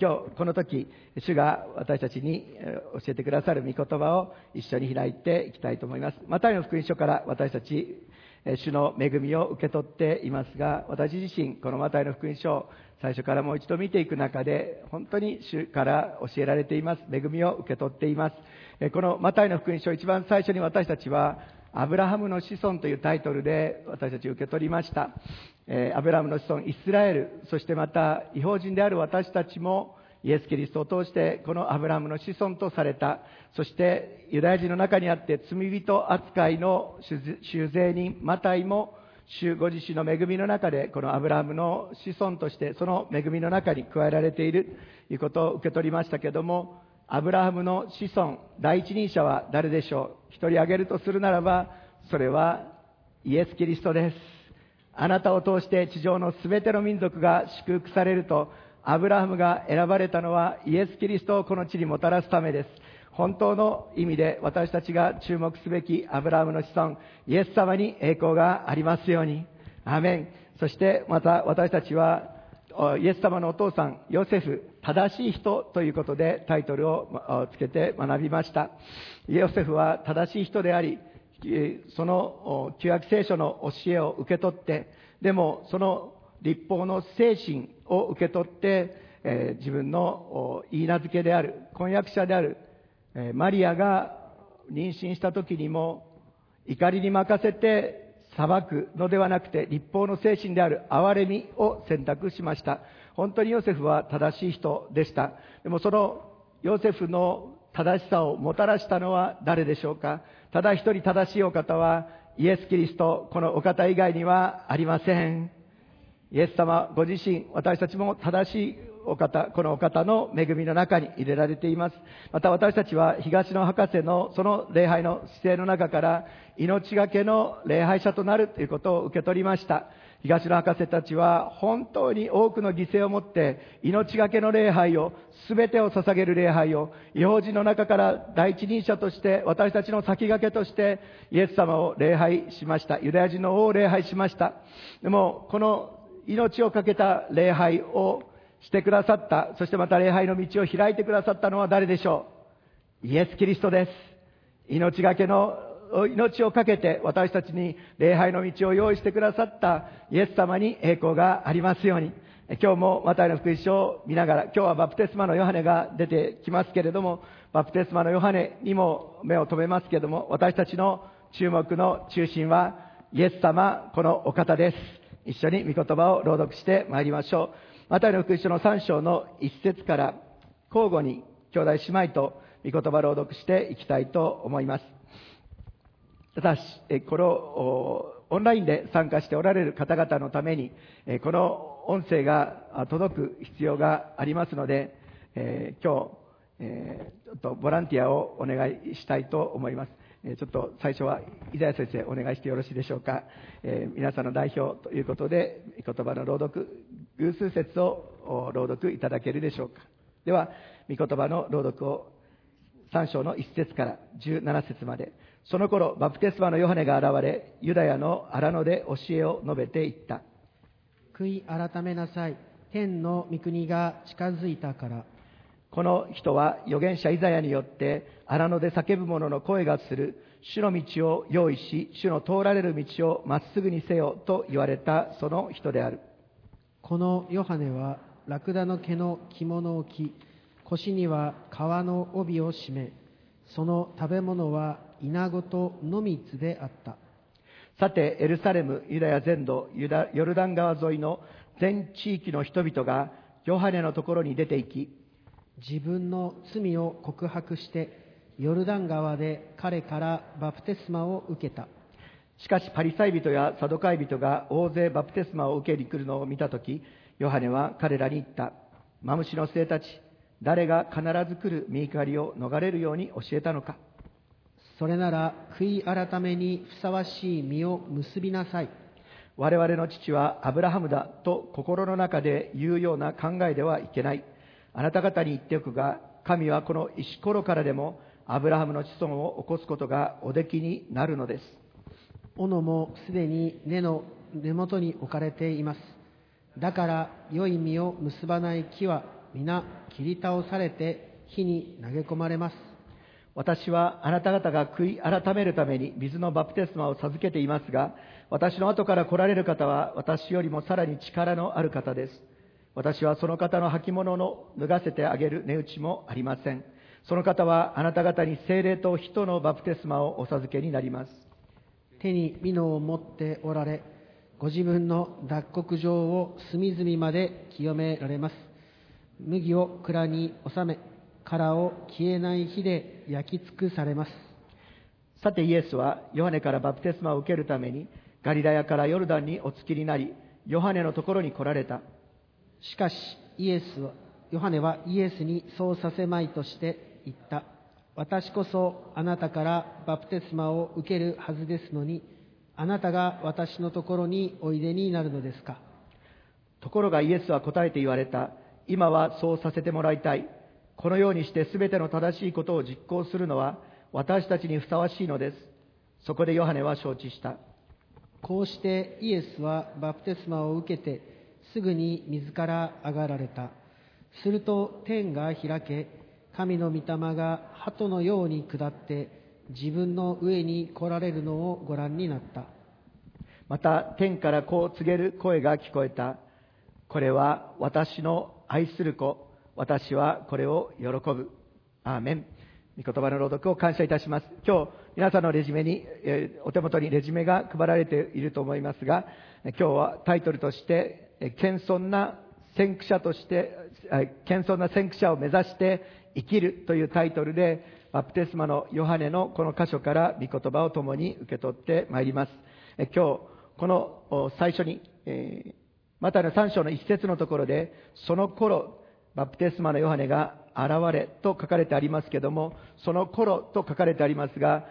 今日この時、主が私たちに教えてくださる御言葉を一緒に開いていきたいと思います。マタイの福音書から私たち、主の恵みを受け取っていますが、私自身、このマタイの福音書を最初からもう一度見ていく中で、本当に主から教えられています。恵みを受け取っています。このマタイの福音書、一番最初に私たちは、アブラハムの子孫というタイトルで私たち受け取りました。えーアブラハムの子孫、イスラエル、そしてまた違法人である私たちも、イエス・キリストを通してこのアブラハムの子孫とされた、そしてユダヤ人の中にあって罪人扱いの修税人、マタイも主ご自身の恵みの中でこのアブラハムの子孫としてその恵みの中に加えられているということを受け取りましたけども、アブラハムの子孫、第一人者は誰でしょう？一人挙げるとするならば、それはイエス・キリストです。あなたを通して地上のすべての民族が祝福されると、アブラハムが選ばれたのはイエス・キリストをこの地にもたらすためです。本当の意味で私たちが注目すべきアブラハムの子孫、イエス様に栄光がありますように。アメン。そしてまた私たちは、イエス様のお父さん、ヨセフ、正しい人ということでタイトルをつけて学びました。ヨセフは正しい人であり、その旧約聖書の教えを受け取って、でもその立法の精神を受け取って、えー自分の言い名付けである、婚約者である、えーマリアが妊娠した時にも、怒りに任せて裁くのではなくて、立法の精神である憐れみを選択しました。本当にヨセフは正しい人でした。でもそのヨセフの正しさをもたらしたのは誰でしょうか？ただ一人正しいお方はイエス・キリスト、このお方以外にはありません。イエス様ご自身、私たちも正しいお方、このお方の恵みの中に入れられています。また私たちは東野博士のその礼拝の姿勢の中から命がけの礼拝者となるということを受け取りました。東野博士たちは本当に多くの犠牲をもって命がけの礼拝を、すべてを捧げる礼拝を、違法人の中から第一人者として私たちの先駆けとしてイエス様を礼拝しました。ユダヤ人の王を礼拝しました。でもこの命を懸けた礼拝をしてくださった、そしてまた礼拝の道を開いてくださったのは誰でしょう？イエス・キリストです。命がけの、命を懸けて私たちに礼拝の道を用意してくださったイエス様に栄光がありますように。今日もマタイの福音書を見ながら、今日はバプテスマのヨハネが出てきますけれども、バプテスマのヨハネにも目を留めますけれども、私たちの注目の中心はイエス様、このお方です。一緒に御言葉を朗読してまいりましょう。マタイの福音書の3章の1節から交互に兄弟姉妹と御言葉を朗読していきたいと思います。ただし、このオンラインで参加しておられる方々のために、この音声が届く必要がありますので、え今日、えちょっとボランティアをお願いしたいと思います。えちょっと最初は伊沢先生お願いしてよろしいでしょうか。えー皆さんの代表ということで、言葉の朗読、偶数節をお朗読いただけるでしょうか。では、御言葉の朗読を3章の1節から17節まで。その頃、バプテスマのヨハネが現れ、ユダヤの荒野で教えを述べていった。悔い改めなさい。天の御国が近づいたから。この人は預言者イザヤによって荒野で叫ぶ者の声がする主の道を用意し主の通られる道をまっすぐにせよと言われたその人であるこのヨハネはラクダの毛の着物を着、腰には革の帯を締め、その食べ物は稲子と野蜜であった。さてエルサレムユダヤ全土ユダヨルダン川沿いの全地域の人々がヨハネのところに出て行き自分の罪を告白して、ヨルダン川で彼からバプテスマを受けた。しかしパリサイ人やサドカイ人が大勢バプテスマを受けに来るのを見たとき、ヨハネは彼らに言った。マムシの生たち、誰が必ず来る見怒りを逃れるように教えたのか。それなら悔い改めにふさわしい実を結びなさい。我々の父はアブラハムだと心の中で言うような考えではいけない。あなた方に言っておくが、神はこの石ころからでもアブラハムの子孫を起こすことがおできになるのです。斧もすでに根の根元に置かれています。だから良い実を結ばない木は皆切り倒されて火に投げ込まれます。私はあなた方が悔い改めるために水のバプテスマを授けていますが、私の後から来られる方は私よりもさらに力のある方です。私はその方の履物の脱がせてあげる値打ちもありません。その方はあなた方に精霊と人のバプテスマをお授けになります。手に美濃を持っておられ、ご自分の脱穀場を隅々まで清められます。麦を蔵に収め、殻を消えない火で焼き尽くされます。さてイエスはヨハネからバプテスマを受けるためにガリラヤからヨルダンにお付きになり、ヨハネのところに来られた。しかし、イエスは、ヨハネはイエスにそうさせまいとして言った。私こそあなたからバプテスマを受けるはずですのに、あなたが私のところにおいでになるのですか？ところがイエスは答えて言われた。今はそうさせてもらいたい。このようにして全ての正しいことを実行するのは私たちにふさわしいのです。そこでヨハネは承知した。こうしてイエスはバプテスマを受けてすぐに水から上がられた。すると天が開け、神の御霊が鳩のように下って自分の上に来られるのをご覧になった。また天からこう告げる声が聞こえた。これは私の愛する子。私はこれを喜ぶ。アーメン。御言葉の朗読を感謝いたします。今日、皆さんのレジュメに、えお手元にレジュメが配られていると思いますが、今日はタイトルとして、え謙遜な先駆者として、謙遜な先駆者を目指して生きるというタイトルで、バプテスマのヨハネのこの箇所から御言葉を共に受け取ってまいります。え今日、この最初に、えーマタイの3章の一節のところで、その頃、バプテスマのヨハネが現れと書かれてありますけども、その頃と書かれてありますが、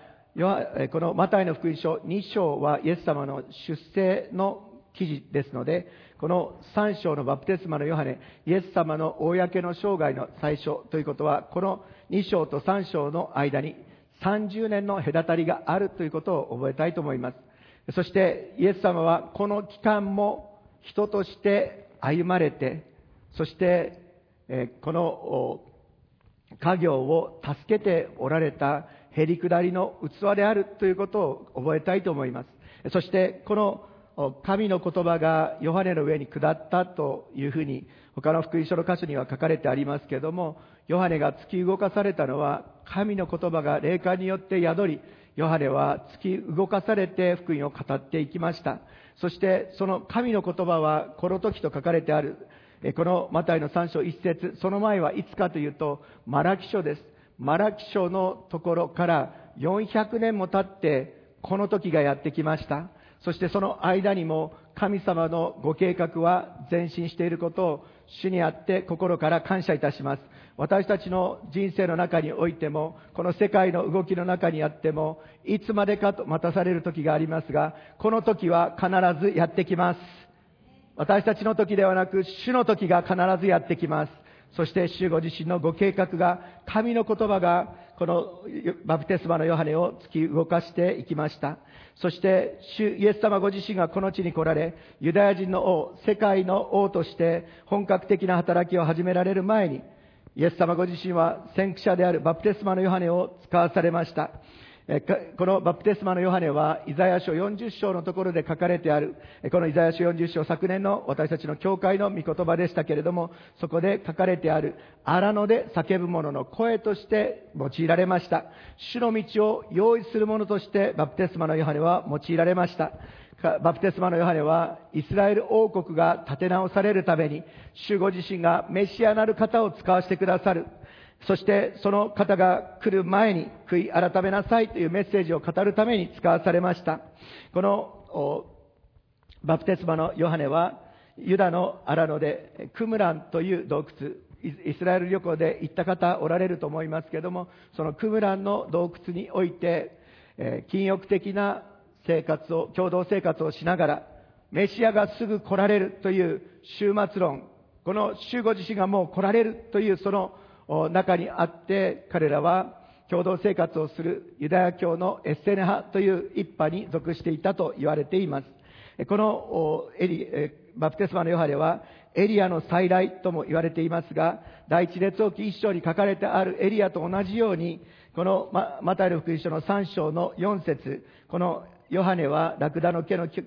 このマタイの福音書2章はイエス様の出生の記事ですので、この3章のバプテスマのヨハネ、イエス様の公の生涯の最初ということは、この2章と3章の間に30年の隔たりがあるということを覚えたいと思います。そしてイエス様はこの期間も人として歩まれて、そして、えこの家業を助けておられたへりくだりの器であるということを覚えたいと思います。そして、この神の言葉がヨハネの上に下ったというふうに他の福音書の箇所には書かれてありますけれども、ヨハネが突き動かされたのは神の言葉が霊感によって宿り、ヨハネは突き動かされて福音を語っていきました。そして、その神の言葉はこの時と書かれてあるこのマタイの3章1節その前はいつかというと、マラキ書です。マラキ書のところから400年も経って、この時がやってきました。そしてその間にも神様のご計画は前進していることを主にあって心から感謝いたします。私たちの人生の中においても、この世界の動きの中にあっても、いつまでかと待たされる時がありますが、この時は必ずやってきます。私たちの時ではなく、主の時が必ずやってきます。そして主ご自身のご計画が、神の言葉が、このバプテスマのヨハネを突き動かしていきました。そして、主イエス様ご自身がこの地に来られ、ユダヤ人の王、世界の王として本格的な働きを始められる前に、イエス様ご自身は先駆者であるバプテスマのヨハネを使わされました。このバプテスマのヨハネは、イザヤ書40章のところで書かれてある、このイザヤ書40章、昨年の私たちの教会の御言葉でしたけれども、そこで書かれてある、荒野で叫ぶ者の声として用いられました。主の道を用意する者として、バプテスマのヨハネは用いられました。バプテスマのヨハネは、イスラエル王国が立て直されるために、主ご自身がメシアなる方を使わせてくださる。そしてその方が来る前に悔い改めなさいというメッセージを語るために使わされました。このバプテスマのヨハネはユダの荒野でクムランという洞窟、イスラエル旅行で行った方おられると思いますけれども、そのクムランの洞窟において、えー禁欲的な生活を、共同生活をしながら、メシアがすぐ来られるという終末論、この主ご自身がもう来られるというその中にあって、彼らは共同生活をするユダヤ教のエッセネ派という一派に属していたと言われています。このエリバプテスマのヨハネはエリアの再来とも言われていますが、第一列王記一章に書かれてあるエリアと同じように、このマタイの福音書の3章の4節このヨハネはラクダの毛の着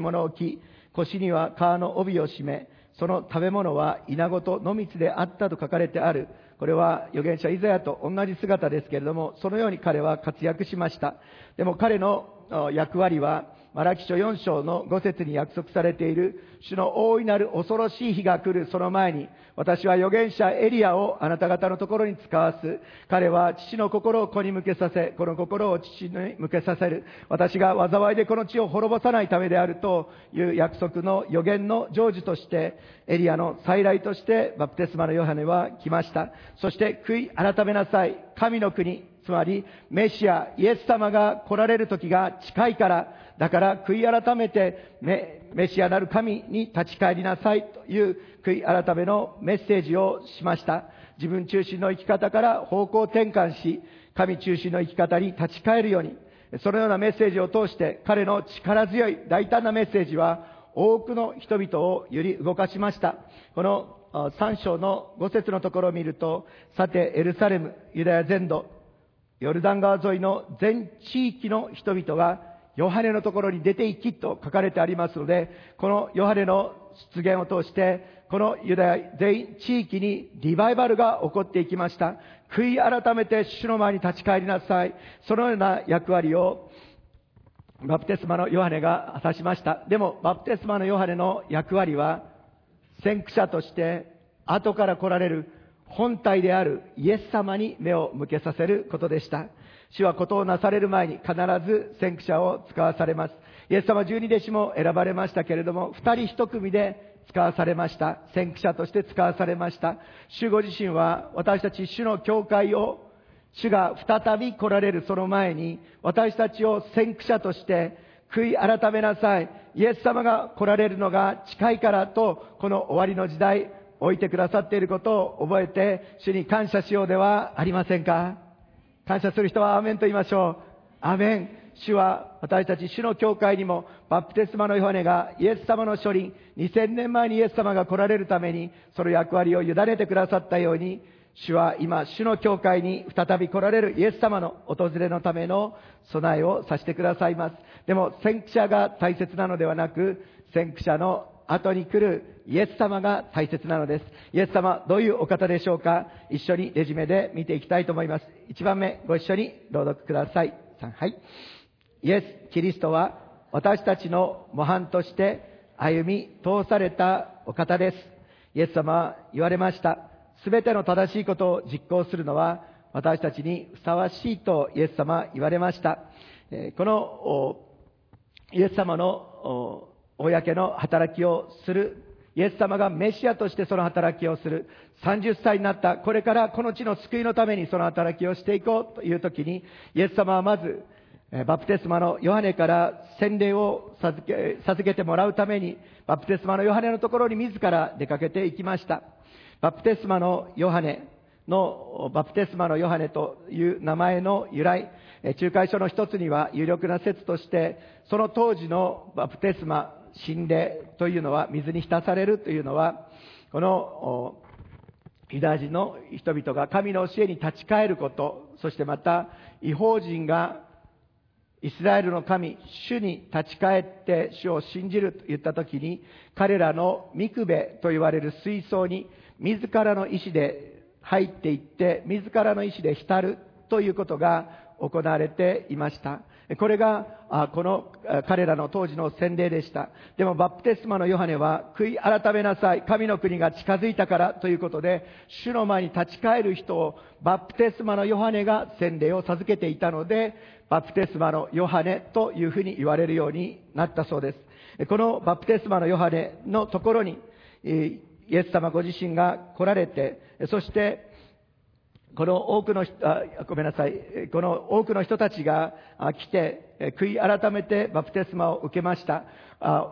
物を着、腰には川の帯を締め、その食べ物は稲子と野蜜であったと書かれてある。これは預言者イザヤと同じ姿ですけれども、そのように彼は活躍しました。でも彼の役割は、マラキ書4章の5節に約束されている、主の大いなる恐ろしい日が来るその前に、私は預言者エリアをあなた方のところに使わす。彼は父の心を子に向けさせ、この心を父に向けさせる。私が災いでこの地を滅ぼさないためであるという約束の予言の成就として、エリアの再来としてバプテスマのヨハネは来ました。そして悔い改めなさい。神の国、つまりメシア、イエス様が来られる時が近いから、だから悔い改めてメメシアなる神に立ち返りなさいという悔い改めのメッセージをしました。自分中心の生き方から方向転換し、神中心の生き方に立ち返るように、そのようなメッセージを通して彼の力強い大胆なメッセージは多くの人々を揺り動かしました。この3章の5節のところを見ると、さてエルサレム、ユダヤ全土、ヨルダン川沿いの全地域の人々がヨハネのところに出て行きと書かれてありますので、このヨハネの出現を通して、このユダヤ全員地域にリバイバルが起こっていきました。悔い改めて主の前に立ち返りなさい。そのような役割をバプテスマのヨハネが果たしました。でも、バプテスマのヨハネの役割は、先駆者として後から来られる本体であるイエス様に目を向けさせることでした。主はことをなされる前に必ず先駆者を使わされます。イエス様十二弟子も選ばれましたけれども、二人一組で使わされました。先駆者として使わされました。主ご自身は私たち主の教会を主が再び来られるその前に私たちを先駆者として悔い改めなさい。イエス様が来られるのが近いからとこの終わりの時代置いてくださっていることを覚えて主に感謝しようではありませんか？感謝する人はアーメンと言いましょう。アーメン。主は私たち主の教会にもバプテスマのヨハネがイエス様の書輪2000年前にイエス様が来られるためにその役割を委ねてくださったように主は今主の教会に再び来られるイエス様の訪れのための備えをさせてくださいますでも先駆者が大切なのではなく先駆者の後に来るイエス様が大切なのです。イエス様、どういうお方でしょうか？一緒にレジュメで見ていきたいと思います。一番目、ご一緒に朗読ください。はい。イエス・キリストは私たちの模範として歩み通されたお方です。イエス様は言われました。すべての正しいことを実行するのは私たちにふさわしいとイエス様は言われました。このイエス様の公の働きをする。イエス様がメシアとしてその働きをする。30歳になった。これからこの地の救いのためにその働きをしていこうという時に、イエス様はまず、バプテスマのヨハネから洗礼を授け授けてもらうために、バプテスマのヨハネのところに自ら出かけていきました。バプテスマのヨハネの、バプテスマのヨハネという名前の由来、仲介書の一つには有力な説として、その当時のバプテスマ、心霊というのは、水に浸されるというのは、このユダヤ人の人々が神の教えに立ち返ること、そしてまた違法人がイスラエルの神、主に立ち返って主を信じると言ったときに、彼らのミクベと言われる水槽に自らの意志で入っていって、自らの意志で浸るということが行われていました。これが、この彼らの当時の洗礼でした。でもバプテスマのヨハネは、悔い改めなさい。神の国が近づいたからということで、主の前に立ち返る人をバプテスマのヨハネが洗礼を授けていたので、バプテスマのヨハネというふうに言われるようになったそうです。このバプテスマのヨハネのところに、イエス様ご自身が来られて、そしてこの多くの人、ごめんなさい、この多くの人たちが来て、悔い改めてバプテスマを受けました。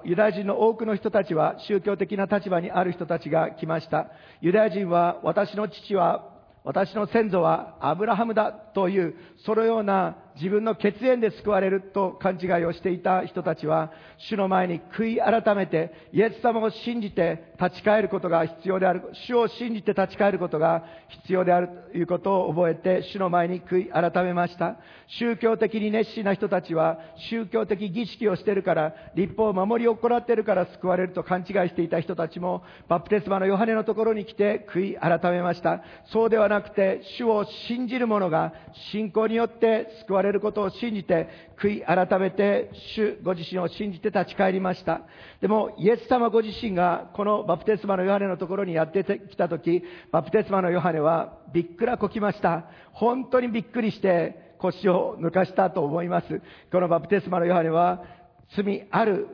ユダヤ人の多くの人たちは宗教的な立場にある人たちが来ました。ユダヤ人は私の父は、私の先祖はアブラハムだという、そのような自分の血縁で救われると勘違いをしていた人たちは、主の前に悔い改めて、イエス様を信じて立ち返ることが必要である、主を信じて立ち返ることが必要であるということを覚えて、主の前に悔い改めました。宗教的に熱心な人たちは、宗教的儀式をしてるから、立法を守り行っているから救われると勘違いしていた人たちも、バプテスマのヨハネのところに来て悔い改めました。そうではなくて、主を信じる者が信仰によって救われることを信じて、悔い改めて、主ご自身を信じて立ち返りました。でも、イエス様ご自身がこのバプテスマのヨハネのところにやってきたとき、バプテスマのヨハネはびっくらこきました。本当にびっくりして腰を抜かしたと思います。このバプテスマのヨハネは罪ある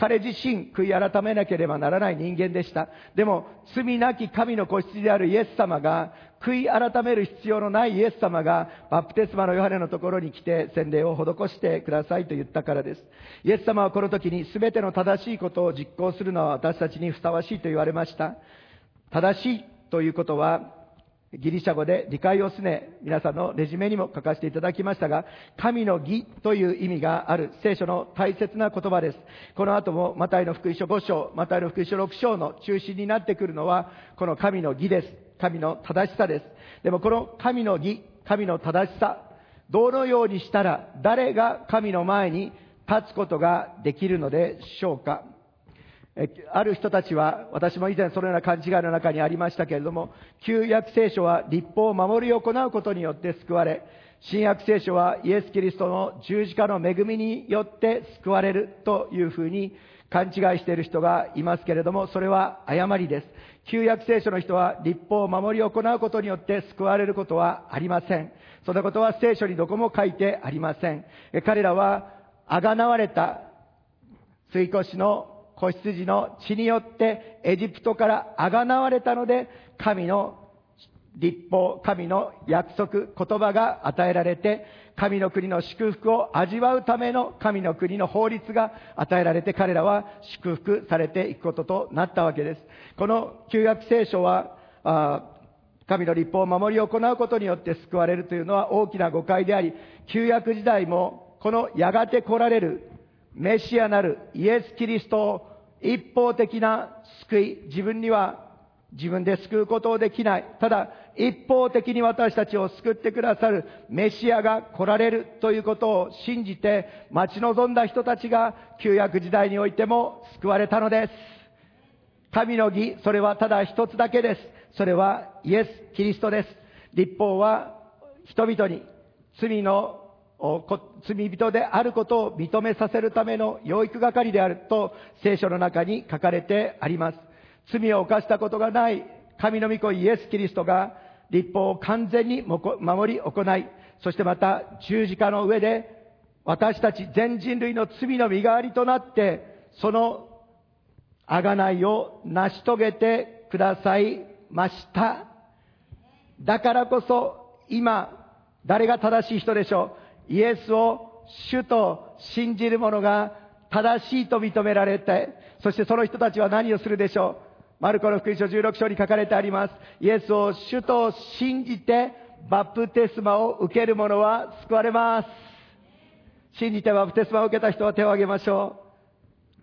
彼自身悔い改めなければならない人間でした。でも、罪なき神の子羊であるイエス様が、悔い改める必要のないイエス様が、バプテスマのヨハネのところに来て洗礼を施してくださいと言ったからです。イエス様はこの時に全ての正しいことを実行するのは私たちにふさわしいと言われました。正しいということは、ギリシャ語で理解をすね、皆さんのレジュメにも書かせていただきましたが、神の義という意味がある聖書の大切な言葉です。この後もマタイの福音書5章、マタイの福音書6章の中心になってくるのは、この神の義です。神の正しさです。でもこの神の義、神の正しさ、どのようにしたら誰が神の前に立つことができるのでしょうかある人たちは、私も以前そのような勘違いの中にありましたけれども、旧約聖書は立法を守り行うことによって救われ、新約聖書はイエス・キリストの十字架の恵みによって救われるというふうに勘違いしている人がいますけれども、それは誤りです。旧約聖書の人は立法を守り行うことによって救われることはありません。そんなことは聖書にどこも書いてありません。彼らは、あがなわれた、追越の子羊の血によってエジプトからあがなわれたので、神の立法、神の約束、言葉が与えられて、神の国の祝福を味わうための神の国の法律が与えられて、彼らは祝福されていくこととなったわけです。この旧約聖書は、神の立法を守り行うことによって救われるというのは大きな誤解であり、旧約時代もこのやがて来られるメシアなるイエス・キリストを一方的な救い、自分には自分で救うことをできない。ただ、一方的に私たちを救ってくださるメシアが来られるということを信じて待ち望んだ人たちが旧約時代においても救われたのです。神の義、それはただ一つだけです。それはイエス・キリストです。立法は人々に罪の罪人であることを認めさせるための養育係であると聖書の中に書かれてあります。罪を犯したことがない神の御子イエス・キリストが立法を完全に守り行い、そしてまた十字架の上で私たち全人類の罪の身代わりとなって、その贖いを成し遂げてくださいました。だからこそ今、誰が正しい人でしょう？イエスを主と信じる者が正しいと認められて、そしてその人たちは何をするでしょう？マルコの福音書16章に書かれてあります。イエスを主と信じてバプテスマを受ける者は救われます。信じてバプテスマを受けた人は手を挙げましょ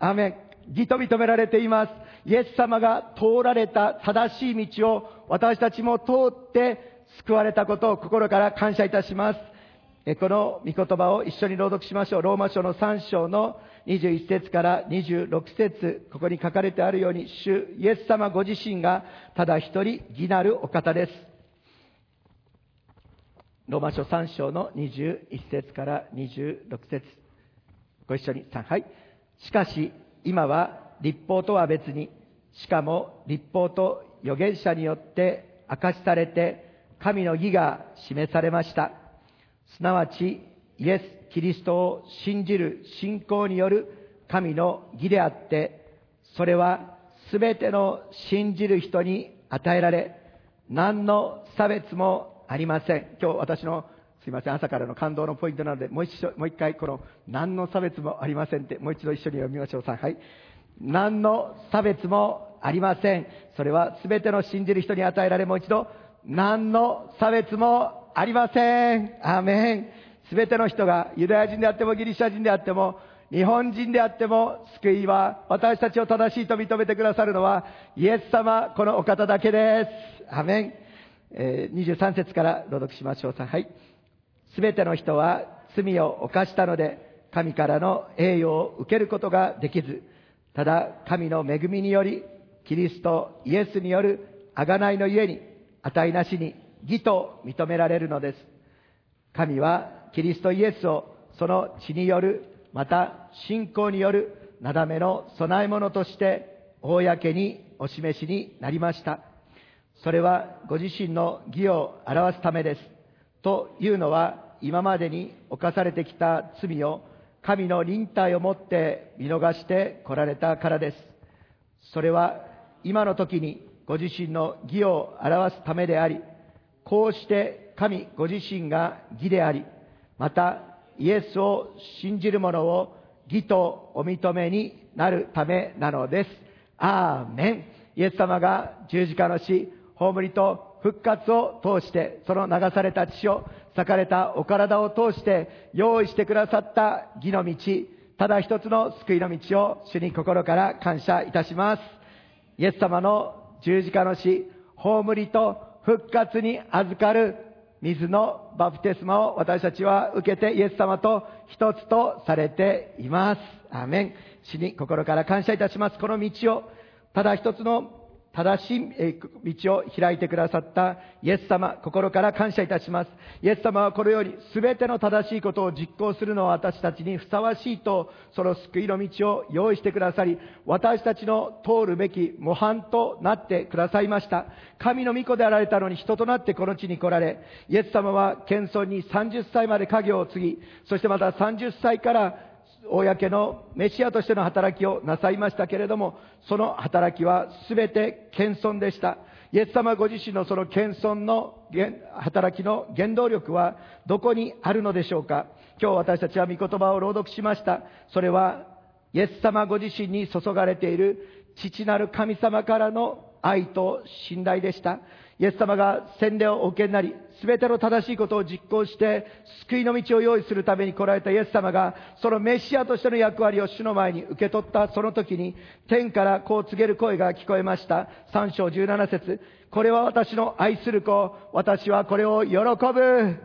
う。アメン。義と認められています。イエス様が通られた正しい道を私たちも通って救われたことを心から感謝いたします。この御言葉を一緒に朗読しましょう。ローマ書の3章の21節から26節ここに書かれてあるように、主イエス様ご自身がただ一人義なるお方です。ローマ書3章の21節から26節ご一緒に3、はい。しかし、今は立法とは別に、しかも立法と預言者によって明かしされて、神の義が示されました。すなわちイエス・キリストを信じる信仰による神の義であって、それはすべての信じる人に与えられ、何の差別もありません。今日私のすいません、朝からの感動のポイントなので、もう一、もう一回、この、何の差別もありませんって、もう一度一緒に読みましょう。さはい。何の差別もありません。それは全ての信じる人に与えられ、もう一度、何の差別もありません。アーメン。すべての人がユダヤ人であってもギリシャ人であっても日本人であっても救いは私たちを正しいと認めてくださるのはイエス様このお方だけです。アメン。えー23節から朗読しましょう。はい。すべての人は罪を犯したので神からの栄誉を受けることができず、ただ神の恵みによりキリストイエスによる贖いのゆえに値なしに義と認められるのです。神はキリストイエスをその血による、また信仰によるなだめの備え物として公にお示しになりました。それはご自身の義を表すためです。というのは今までに犯されてきた罪を神の忍耐をもって見逃して来られたからです。それは今の時にご自身の義を表すためであり、こうして神ご自身が義であり、またイエスを信じる者を義とお認めになるためなのです。アーメン。イエス様が十字架の死、葬りと復活を通して、その流された血を、裂かれたお体を通して用意してくださった義の道、ただ一つの救いの道を主に心から感謝いたします。イエス様の十字架の死、葬りと復活に預かる水のバプテスマを私たちは受けてイエス様と一つとされています。アーメン。死に心から感謝いたします。この道をただ一つの正しい道を開いてくださったイエス様、心から感謝いたします。イエス様はこのように全ての正しいことを実行するのは私たちにふさわしいと、その救いの道を用意してくださり、私たちの通るべき模範となってくださいました。神の御子であられたのに人となってこの地に来られ、イエス様は謙遜に30歳まで家業を継ぎ、そしてまた30歳から公のメシアとしての働きをなさいましたけれども、その働きは全て謙遜でした。イエス様ご自身のその謙遜の働きの原動力はどこにあるのでしょうか今日私たちは御言葉を朗読しました。それはイエス様ご自身に注がれている父なる神様からの愛と信頼でした。イエス様が洗礼をお受けになり、すべての正しいことを実行して、救いの道を用意するために来られたイエス様が、そのメシアとしての役割を主の前に受け取ったその時に、天からこう告げる声が聞こえました。3章17節これは私の愛する子、私はこれを喜ぶ。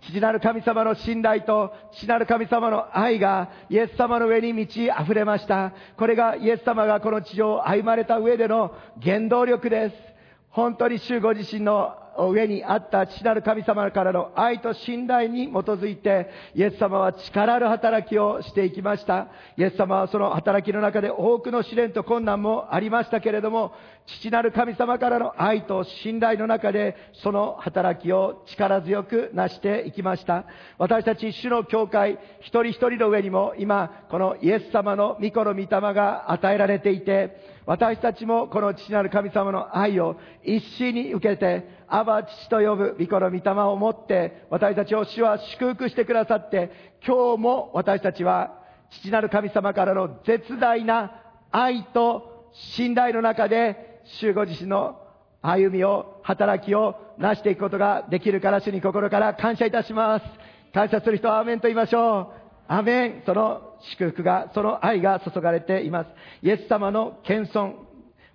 父なる神様の信頼と父なる神様の愛がイエス様の上に満ち溢れました。これがイエス様がこの地上を歩まれた上での原動力です。本当に主ご自身の上にあった父なる神様からの愛と信頼に基づいて、イエス様は力ある働きをしていきました。イエス様はその働きの中で多くの試練と困難もありましたけれども、父なる神様からの愛と信頼の中で、その働きを力強く成していきました。私たち主の教会、一人一人の上にも今、このイエス様の御子の御霊が与えられていて、私たちもこの父なる神様の愛を一心に受けて、アバ父と呼ぶ御子の御霊を持って、私たちを主は祝福してくださって、今日も私たちは父なる神様からの絶大な愛と信頼の中で、主ご自身の歩みを、働きを成していくことができるから、主に心から感謝いたします。感謝する人はアーメンと言いましょう。アメン。その祝福が、その愛が注がれています。イエス様の謙遜。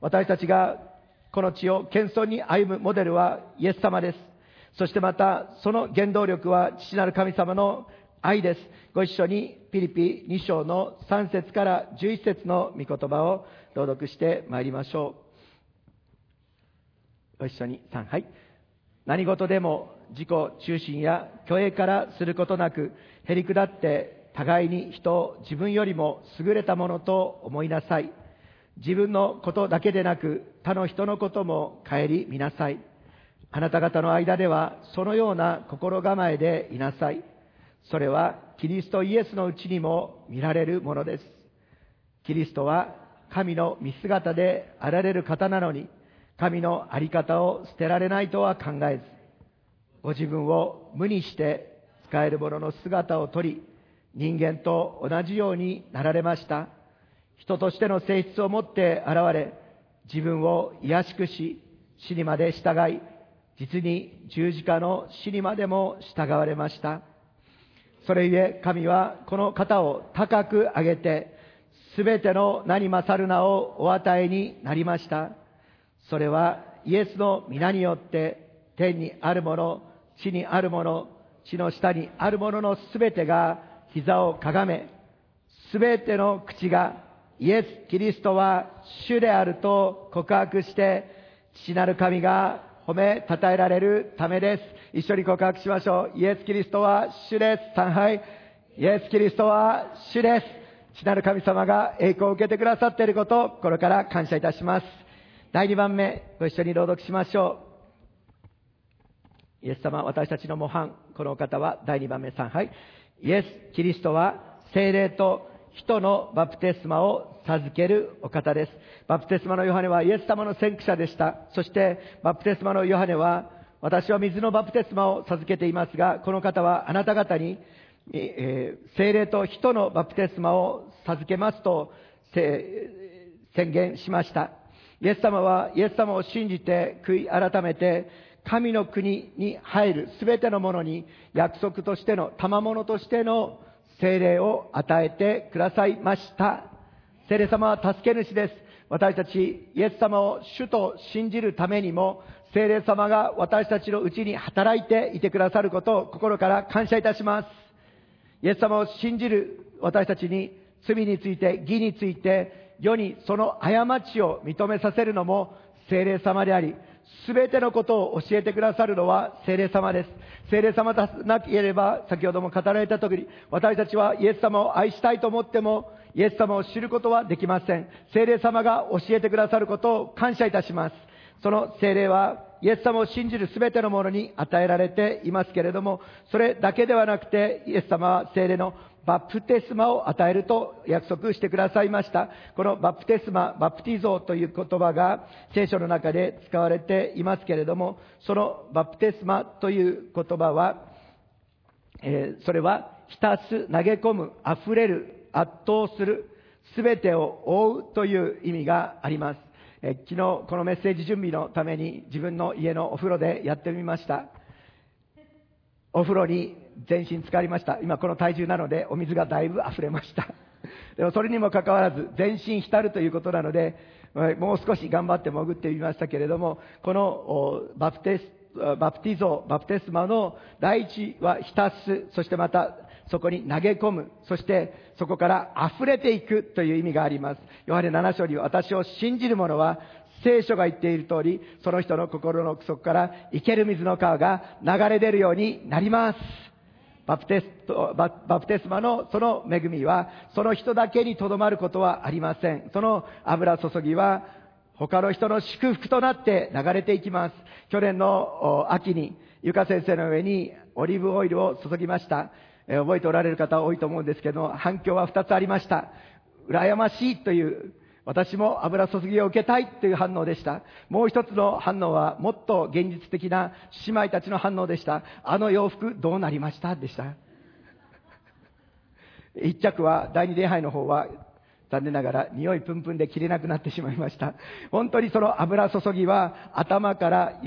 私たちがこの地を謙遜に歩むモデルはイエス様です。そしてまた、その原動力は父なる神様の愛です。ご一緒にピリピ2章の3節から11節の御言葉を朗読してまいりましょう。ご一緒に3、はい。何事でも自己中心や虚栄からすることなく、へりくだって互いに人を自分よりも優れたものと思いなさい。自分のことだけでなく他の人のことも顧みなさい。あなた方の間ではそのような心構えでいなさい。それはキリストイエスのうちにも見られるものです。キリストは神の見姿であられる方なのに、神のあり方を捨てられないとは考えず、ご自分を無にして使える者の姿をとり、人間と同じようになられました。人としての性質を持って現れ、自分を卑しくし、死にまで従い、実に十字架の死にまでも従われました。それゆえ神はこの方を高く上げて、すべての名に勝る名をお与えになりました。それはイエスの皆によって天にあるもの、地にあるもの、地の下にあるもののすべてが膝をかがめ、すべての口がイエス・キリストは主であると告白して、父なる神が褒め称えられるためです。一緒に告白しましょう。イエス・キリストは主です。三杯。イエス・キリストは主です。父なる神様が栄光を受けてくださっていることを心から感謝いたします。第2番目、ご一緒に朗読しましょう。イエス様、私たちの模範、このお方は第2番目3杯。イエス・キリストは精霊と人のバプテスマを授けるお方です。バプテスマのヨハネはイエス様の先駆者でした。そしてバプテスマのヨハネは私は水のバプテスマを授けていますが、この方はあなた方に、えー精霊と人のバプテスマを授けますと宣言しました。イエス様はイエス様を信じて悔い改めて神の国に入るすべてのものに約束としての賜物としての精霊を与えてくださいました。精霊様は助け主です。私たちイエス様を主と信じるためにも精霊様が私たちのうちに働いていてくださることを心から感謝いたします。イエス様を信じる私たちに罪について義について世にその過ちを認めさせるのも精霊様でありすべてのことを教えてくださるのは精霊様です。精霊様でなければ先ほども語られた時に私たちはイエス様を愛したいと思ってもイエス様を知ることはできません。精霊様が教えてくださることを感謝いたします。その精霊はイエス様を信じるすべてのものに与えられていますけれども、それだけではなくて、イエス様は精霊のバプテスマを与えると約束してくださいました。このバプテスマ、バプティゾーという言葉が聖書の中で使われていますけれども、そのバプテスマという言葉は、えーそれは浸す、投げ込む、溢れる、圧倒する、すべてを覆うという意味があります。え昨日このメッセージ準備のために自分の家のお風呂でやってみました。お風呂に全身浸かりました。今この体重なのでお水がだいぶ溢れました。でもそれにもかかわらず全身浸るということなので、もう少し頑張って潜ってみましたけれども、このバプテス、バプティゾー、バプテスマの第一は浸す、そしてまたそこに投げ込む、そしてそこから溢れていくという意味があります。ヨハネ7章に私を信じる者は聖書が言っている通り、その人の心の奥底から生ける水の川が流れ出るようになります。バプテストババプテスマのその恵みは、その人だけにとどまることはありません。その油注ぎは、他の人の祝福となって流れていきます。去年の秋に、ゆか先生の上にオリーブオイルを注ぎました。覚えておられる方多いと思うんですけど、反響は2つありました。羨ましいという、私も油注ぎを受けたいという反応でした。もう一つの反応は、もっと現実的な姉妹たちの反応でした。あの洋服どうなりましたでした。一着は第二礼拝の方は残念ながら匂いプンプンで着れなくなってしまいました。本当にその油注ぎは頭から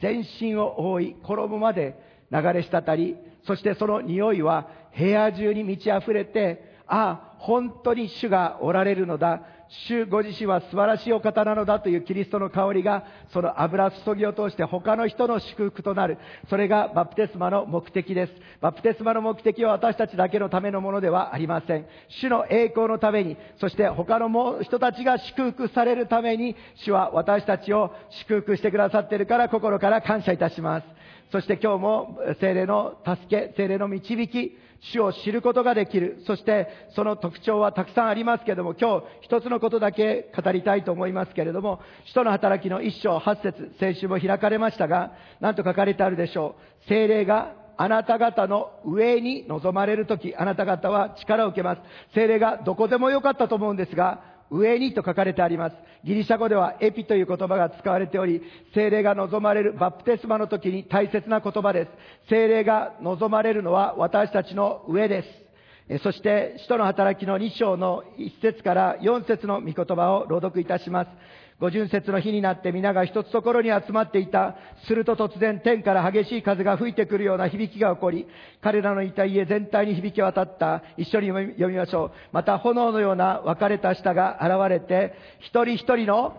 全身を覆い、衣まで流れ滴り、そしてその匂いは部屋中に満ち溢れて、ああ、本当に主がおられるのだ。主ご自身は素晴らしいお方なのだというキリストの香りが、その油注ぎを通して他の人の祝福となる。それがバプテスマの目的です。バプテスマの目的は私たちだけのためのものではありません。主の栄光のために、そして他の人たちが祝福されるために、主は私たちを祝福してくださっているから心から感謝いたします。そして今日も精霊の助け、精霊の導き、主を知ることができる。そしてその特徴はたくさんありますけれども、今日一つのことだけ語りたいと思いますけれども、使徒の働きの一章八節、先週も開かれましたが、なんと書かれてあるでしょう。精霊があなた方の上に臨まれるとき、あなた方は力を受けます。精霊がどこでもよかったと思うんですが、上にと書かれてあります。ギリシャ語ではエピという言葉が使われており、精霊が望まれるバプテスマの時に大切な言葉です。精霊が望まれるのは私たちの上です。そして、使徒の働きの2章の1節から4節の御言葉を朗読いたします。五巡節の日になって皆が一つところに集まっていた。すると突然天から激しい風が吹いてくるような響きが起こり、彼らのいた家全体に響き渡った。一緒に読みましょう。また炎のような分かれた舌が現れて、一人一人の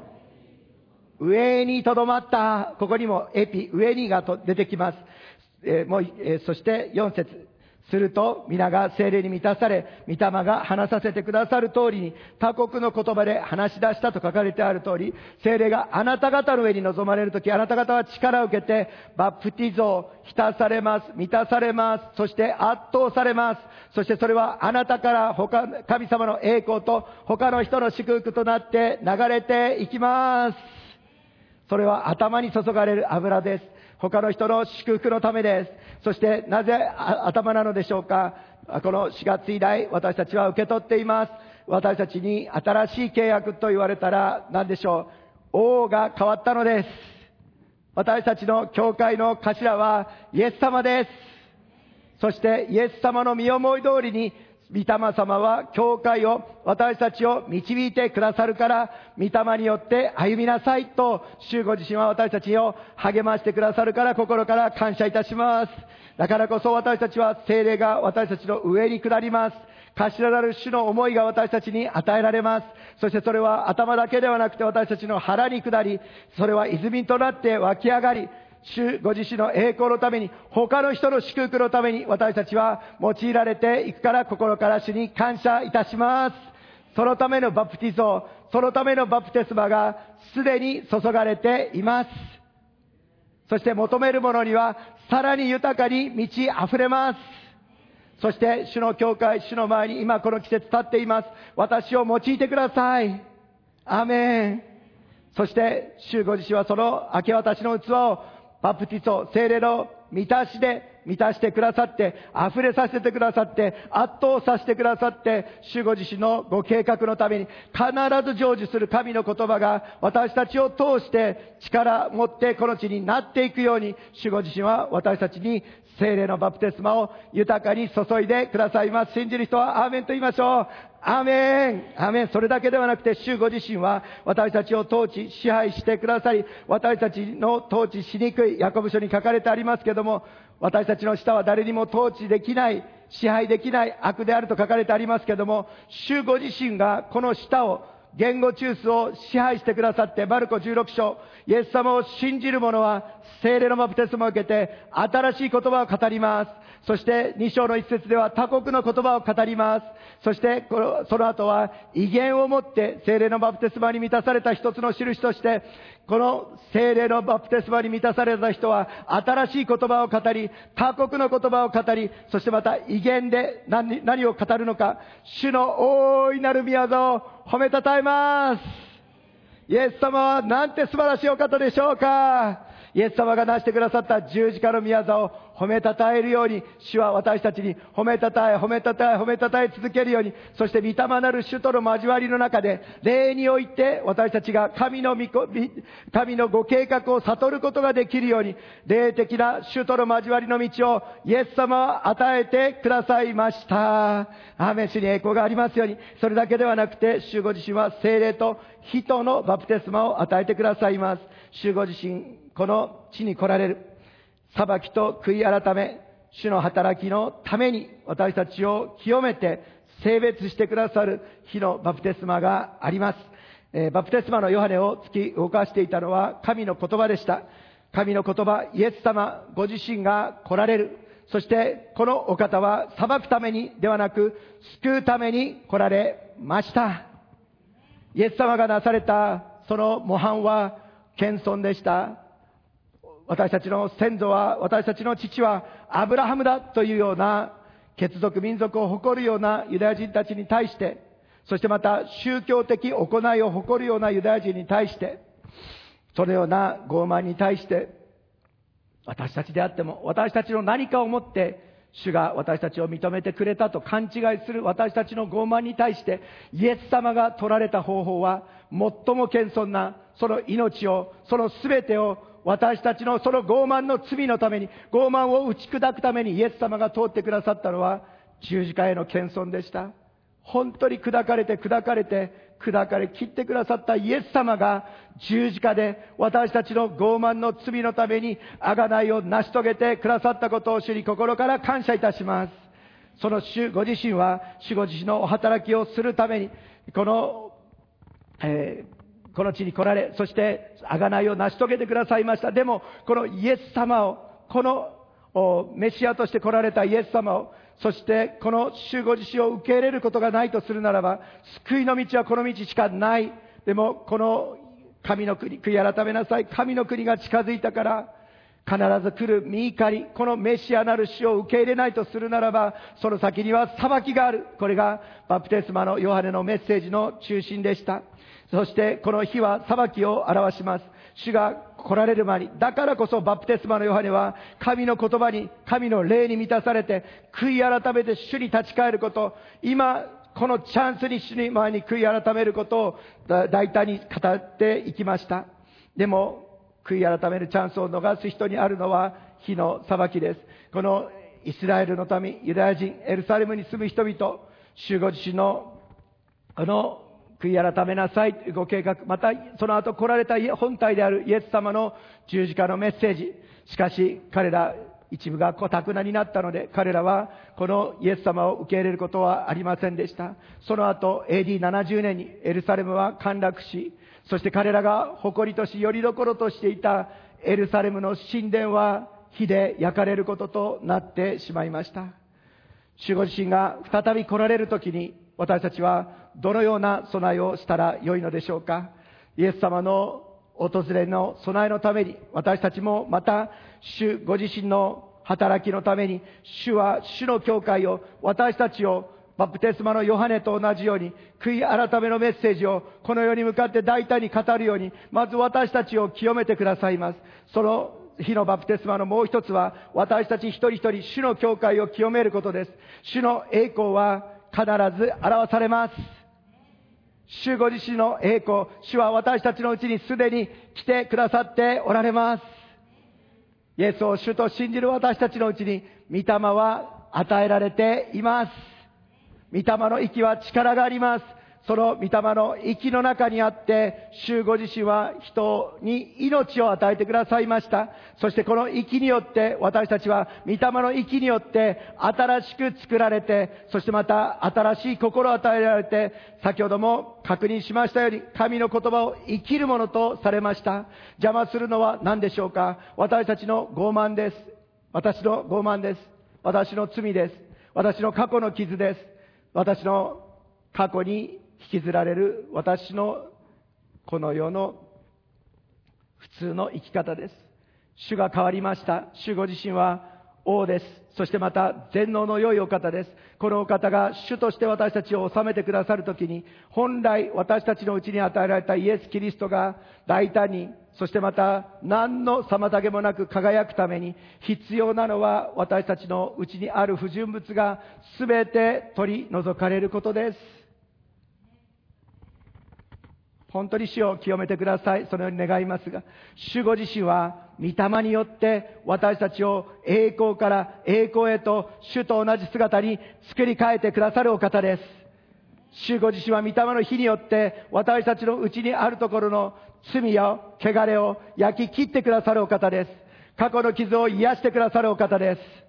上にとどまった。ここにもエピ、上にが出てきます。えー、もう、えー、そして4節すると皆が精霊に満たされ、御霊が話させてくださる通りに他国の言葉で話し出したと書かれてある通り、精霊があなた方の上に臨まれるとき、あなた方は力を受けて、バプティゾー、浸されます、満たされます、そして圧倒されます。そしてそれはあなたから他、神様の栄光と他の人の祝福となって流れていきます。それは頭に注がれる油です。他の人の祝福のためです。そしてなぜ頭なのでしょうか？この4月以来私たちは受け取っています。私たちに新しい契約と言われたら何でしょう？王が変わったのです。私たちの教会の頭はイエス様です。そしてイエス様の身思い通りに御霊様は教会を、私たちを導いてくださるから、御霊によって歩みなさいと、主ご自身は私たちを励ましてくださるから心から感謝いたします。だからこそ私たちは精霊が私たちの上に下ります。頭なる主の思いが私たちに与えられます。そしてそれは頭だけではなくて私たちの腹に下り、それは泉となって湧き上がり、主ご自身の栄光のために、他の人の祝福のために私たちは用いられていくから心から主に感謝いたします。そのためのバプティゾー、そのためのバプテスマがすでに注がれています。そして求めるものにはさらに豊かに満ち溢れます。そして主の教会、主の前に今この季節立っています。私を用いてください。アメン。そして主ご自身はその明け渡しの器をバプティソ、精霊の満たしで満たしてくださって、溢れさせてくださって、圧倒させてくださって、主ご自身のご計画のために必ず成就する神の言葉が私たちを通して力を持ってこの地になっていくように、主ご自身は私たちに精霊のバプテスマを豊かに注いでくださいます。信じる人はアーメンと言いましょう。アーメンアーメンそれだけではなくて、主ご自身は私たちを統治、支配してくださり、私たちの統治しにくい、ヤコブ書に書かれてありますけども、私たちの舌は誰にも統治できない、支配できない悪であると書かれてありますけども、主ご自身がこの舌を言語中枢を支配してくださって、マルコ16章、イエス様を信じる者は、精霊のバプテスマを受けて、新しい言葉を語ります。そして2章の一節では他国の言葉を語ります。そしてその後は威厳を持って精霊のバプテスマに満たされた一つの印として、この精霊のバプテスマに満たされた人は新しい言葉を語り、他国の言葉を語り、そしてまた威厳で何何を語るのか、主の大いなる宮沢を褒めたたえます。イエス様はなんて素晴らしいお方でしょうか。イエス様が成してくださった十字架の宮沢を褒めたたえるように、主は私たちに褒めたたえ、褒めたたえ、褒めたたえ続けるように、そして御霊なる主との交わりの中で、霊において私たちが神の御神のご計画を悟ることができるように、霊的な主との交わりの道をイエス様は与えてくださいました。アメン主に栄光がありますように、それだけではなくて、主ご自身は精霊と人のバプテスマを与えてくださいます。主ご自身、この地に来られる。裁きと悔い改め、主の働きのために私たちを清めて性別してくださる日のバプテスマがあります。えー、バプテスマのヨハネを突き動かしていたのは神の言葉でした。神の言葉、イエス様ご自身が来られる。そしてこのお方は裁くためにではなく救うために来られました。イエス様がなされたその模範は謙遜でした。私たちの先祖は、私たちの父はアブラハムだというような、血族民族を誇るようなユダヤ人たちに対して、そしてまた宗教的行いを誇るようなユダヤ人に対して、そのような傲慢に対して、私たちであっても、私たちの何かをもって、主が私たちを認めてくれたと勘違いする私たちの傲慢に対して、イエス様が取られた方法は、最も謙遜な、その命を、その全てを私たちのその傲慢の罪のために、傲慢を打ち砕くためにイエス様が通ってくださったのは十字架への謙遜でした。本当に砕かれて砕かれて砕かれ切ってくださったイエス様が十字架で私たちの傲慢の罪のために贖いを成し遂げてくださったことを主に心から感謝いたします。その主ご自身は主ご自身のお働きをするためにこの、えー、この地に来られ、そして贖いを成し遂げてくださいました。でも、このイエス様を、このメシアとして来られたイエス様を、そしてこの集合自身を受け入れることがないとするならば、救いの道はこの道しかない。でも、この神の国、悔い改めなさい。神の国が近づいたから、必ず来る見怒り、このメシアなる死を受け入れないとするならば、その先には裁きがある。これがバプテスマのヨハネのメッセージの中心でした。そしてこの日は裁きを表します。主が来られる前に、だからこそバプテスマのヨハネは、神の言葉に、神の霊に満たされて、悔い改めて主に立ち返ること、今、このチャンスに主に前に悔い改めることを大胆に語っていきました。でも、悔い改めるチャンスを逃す人にあるのは、火の裁きです。このイスラエルの民、ユダヤ人、エルサレムに住む人々、主ご自身の、この悔い改めなさいというご計画、またその後来られた本体であるイエス様の十字架のメッセージ。しかし彼ら一部がたくなになったので、彼らはこのイエス様を受け入れることはありませんでした。その後、AD70 年にエルサレムは陥落し、そして彼らが誇りとし、よりどころとしていたエルサレムの神殿は火で焼かれることとなってしまいました。守護自身が再び来られる時に、私たちはどのような備えをしたらよいのでしょうか。イエス様の訪れの備えのために、私たちもまた、主ご自身の働きのために、主は主の教会を、私たちをバプテスマのヨハネと同じように、悔い改めのメッセージをこの世に向かって大胆に語るように、まず私たちを清めてくださいます。その日のバプテスマのもう一つは、私たち一人一人、主の教会を清めることです。主の栄光は必ず表されます。主ご自身の栄光、主は私たちのうちにすでに来てくださっておられます。イエスを主と信じる私たちのうちに、御霊は与えられています。御霊の息は力があります。その御霊の息の中にあって、主ご自身は人に命を与えてくださいました。そしてこの息によって、私たちは御霊の息によって新しく作られて、そしてまた新しい心を与えられて、先ほども確認しましたように、神の言葉を生きるものとされました。邪魔するのは何でしょうか？私たちの傲慢です。私の傲慢です。私の罪です。私の過去の傷です。私の過去に引きずられる私のこの世の普通の生き方です。主が変わりました。主ご自身は王です。そしてまた全能の良いお方です。このお方が主として私たちを治めてくださるときに、本来私たちのうちに与えられたイエス・キリストが大胆に、そしてまた何の妨げもなく輝くために必要なのは私たちのうちにある不純物が全て取り除かれることです。本当に死を清めてください。そのように願いますが、主ご自身は、御霊によって私たちを栄光から栄光へと主と同じ姿に作り変えてくださるお方です。主ご自身は御霊の火によって私たちのうちにあるところの罪や汚れを焼き切ってくださるお方です。過去の傷を癒してくださるお方です。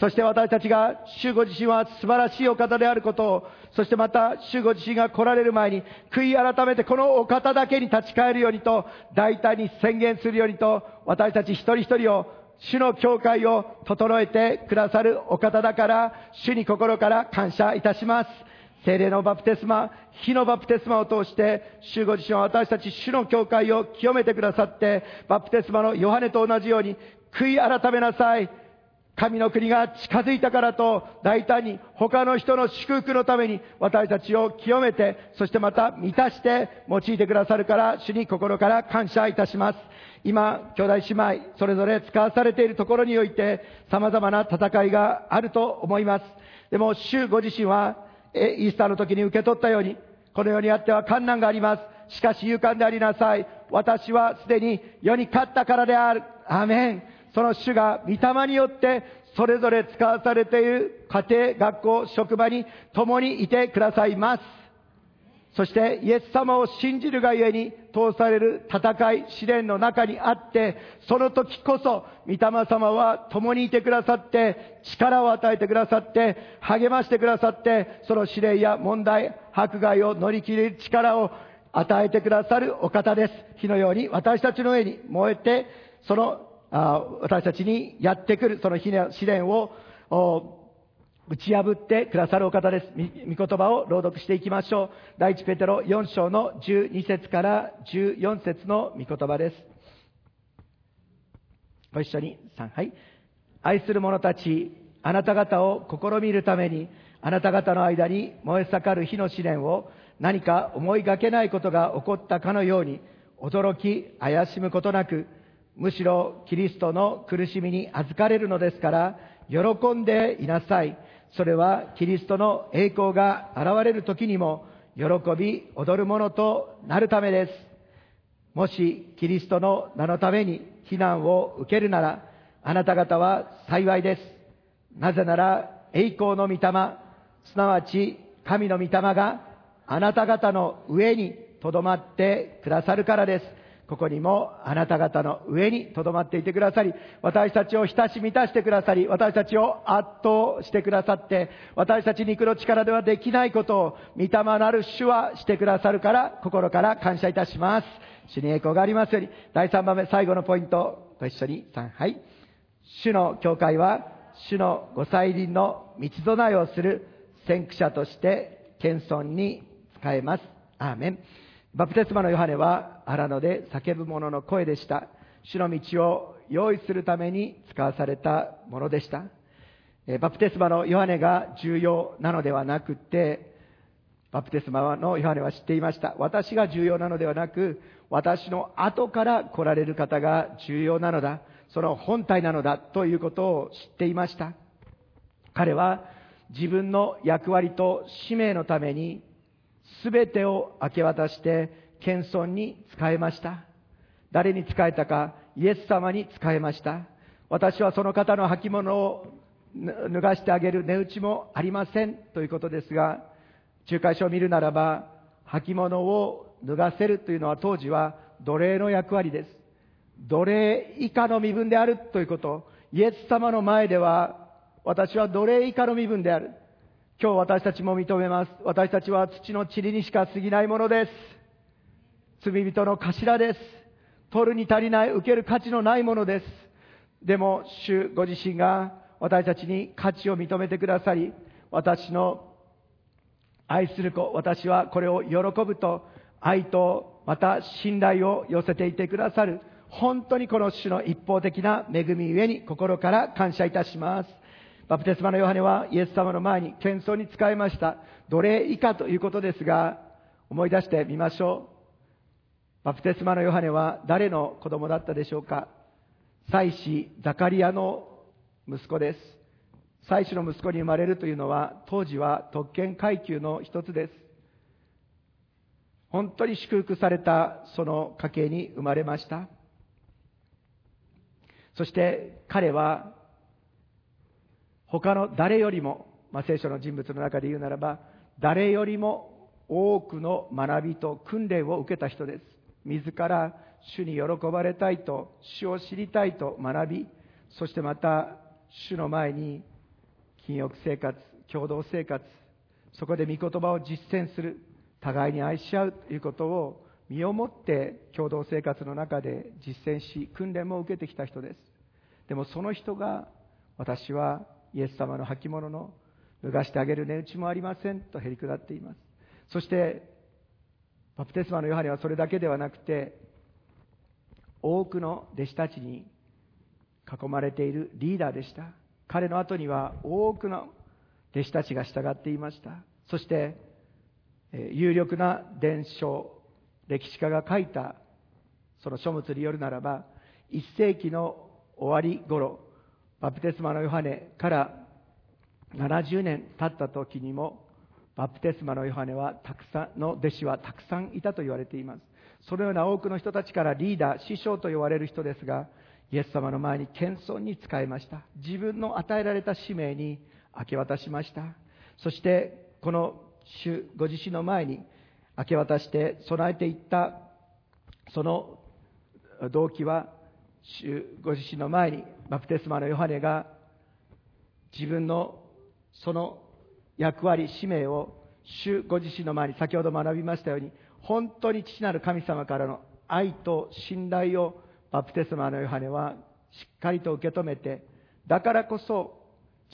そして私たちが主ご自身は素晴らしいお方であることを、そしてまた主ご自身が来られる前に悔い改めてこのお方だけに立ち返るようにと大胆に宣言するようにと私たち一人一人を主の教会を整えてくださるお方だから主に心から感謝いたします。精霊のバプテスマ、火のバプテスマを通して、主ご自身は私たち主の教会を清めてくださって、バプテスマのヨハネと同じように、悔い改めなさい。神の国が近づいたからと大胆に他の人の祝福のために私たちを清めて、そしてまた満たして用いてくださるから主に心から感謝いたします。今、兄弟姉妹、それぞれ使わされているところにおいて様々な戦いがあると思います。でも主ご自身はイースターの時に受け取ったように、この世にあっては困難があります。しかし勇敢でありなさい。私はすでに世に勝ったからである。アメン。その主が御霊によってそれぞれ使わされている家庭、学校、職場に共にいてくださいます。そしてイエス様を信じるがゆえに通される戦い、試練の中にあって、その時こそ、御霊様は共にいてくださって、力を与えてくださって、励ましてくださって、その試練や問題、迫害を乗り切れる力を与えてくださるお方です。火のように私たちの上に燃えて、その、私たちにやってくる、その試練を、打ち破ってくださるお方です。御言葉を朗読していきましょう。第一ペテロ4章の12節から14節の御言葉です。ご一緒に3、はい。愛する者たち、あなた方を試みるために、あなた方の間に燃え盛る火の試練を何か思いがけないことが起こったかのように、驚き、怪しむことなく、むしろキリストの苦しみに預かれるのですから、喜んでいなさい。それはキリストの栄光が現れる時にも喜び踊るものとなるためです。もしキリストの名のために非難を受けるなら、あなた方は幸いです。なぜなら栄光の御霊、すなわち神の御霊があなた方の上に留まってくださるからです。ここにもあなた方の上に留まっていてくださり、私たちを浸し満たしてくださり、私たちを圧倒してくださって、私たち肉の力ではできないことを、御霊なる主はしてくださるから、心から感謝いたします。主に栄光がありますように、第3番目、最後のポイント、ご一緒に3、はい。主の教会は、主のご再臨の道備えをする先駆者として、謙遜に使えます。アーメン。バプテスマのヨハネは荒野で叫ぶ者の声でした。主の道を用意するために使わされたものでした。バプテスマのヨハネが重要なのではなくて、バプテスマのヨハネは知っていました。私が重要なのではなく、私の後から来られる方が重要なのだ。その本体なのだということを知っていました。彼は自分の役割と使命のためにすべてを明け渡して謙遜に仕えました。誰に仕えたか、イエス様に仕えました。私はその方の履物を脱がしてあげる値打ちもありませんということですが、仲介書を見るならば、履物を脱がせるというのは当時は奴隷の役割です。奴隷以下の身分であるということ。イエス様の前では、私は奴隷以下の身分である。今日私たちも認めます。私たちは土の塵にしか過ぎないものです。罪人の頭です。取るに足りない、受ける価値のないものです。でも、主ご自身が私たちに価値を認めてくださり、私の愛する子、私はこれを喜ぶと、愛とまた信頼を寄せていてくださる。本当にこの主の一方的な恵みゆえに心から感謝いたします。バプテスマのヨハネはイエス様の前に謙遜に使いました。奴隷以下ということですが、思い出してみましょう。バプテスマのヨハネは誰の子供だったでしょうか祭司ザカリアの息子です。祭司の息子に生まれるというのは当時は特権階級の一つです。本当に祝福されたその家系に生まれました。そして彼は他の誰よりも、まあ、聖書の人物の中で言うならば、誰よりも多くの学びと訓練を受けた人です。自ら主に喜ばれたいと、主を知りたいと学び、そしてまた主の前に禁欲生活、共同生活、そこで御言葉を実践する、互いに愛し合うということを身をもって共同生活の中で実践し、訓練も受けてきた人です。でもその人が私はイエス様の履物の脱がしてあげる値打ちもありませんとへりくだっています。そして、バプテスマのヨハネはそれだけではなくて、多くの弟子たちに囲まれているリーダーでした。彼の後には多くの弟子たちが従っていました。そして、有力な伝承、歴史家が書いたその書物によるならば、1世紀の終わり頃、バプテスマのヨハネから70年経った時にも、バプテスマのヨハネはたくさんの弟子はたくさんいたと言われています。そのような多くの人たちからリーダー、師匠と呼ばれる人ですが、イエス様の前に謙遜に仕えました。自分の与えられた使命に明け渡しました。そして、この主ご自身の前に、明け渡して備えていったその動機は主ご自身の前にバプテスマのヨハネが自分のその役割使命を主ご自身の前に先ほど学びましたように本当に父なる神様からの愛と信頼をバプテスマのヨハネはしっかりと受け止めてだからこそ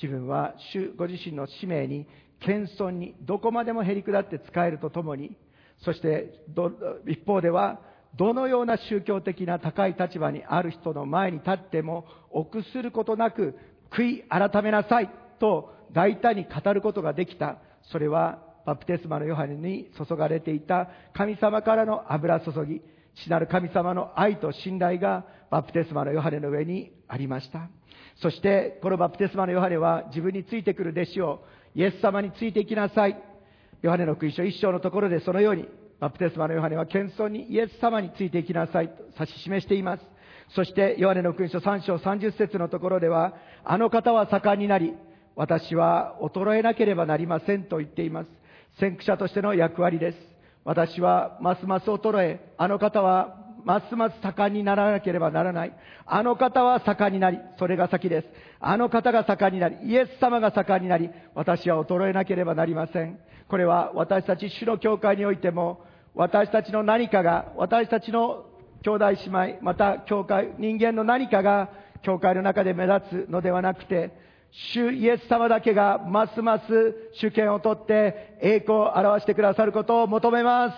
自分は主ご自身の使命に謙遜にどこまでもへり下って使えるとともにそして一方ではどのような宗教的な高い立場にある人の前に立っても臆することなく悔い改めなさいと大胆に語ることができた。それはバプテスマのヨハネに注がれていた神様からの油注ぎ。父なる神様の愛と信頼がバプテスマのヨハネの上にありました。そしてこのバプテスマのヨハネは自分についてくる弟子をイエス様についていきなさい。ヨハネの福音書一章のところでそのようにバプテスマのヨハネは謙遜にイエス様についていきなさいと指し示していますそしてヨハネの福音書3章30節のところではあの方は盛んになり私は衰えなければなりませんと言っています先駆者としての役割です私はますます衰えあの方はますます盛んにならなければならない。あの方は盛んになり、それが先です。あの方が盛んになり、イエス様が盛んになり、私は衰えなければなりません。これは私たち主の教会においても、私たちの何かが、私たちの兄弟姉妹、また教会、人間の何かが、教会の中で目立つのではなくて、主イエス様だけがますます主権を取って栄光を表してくださることを求めます。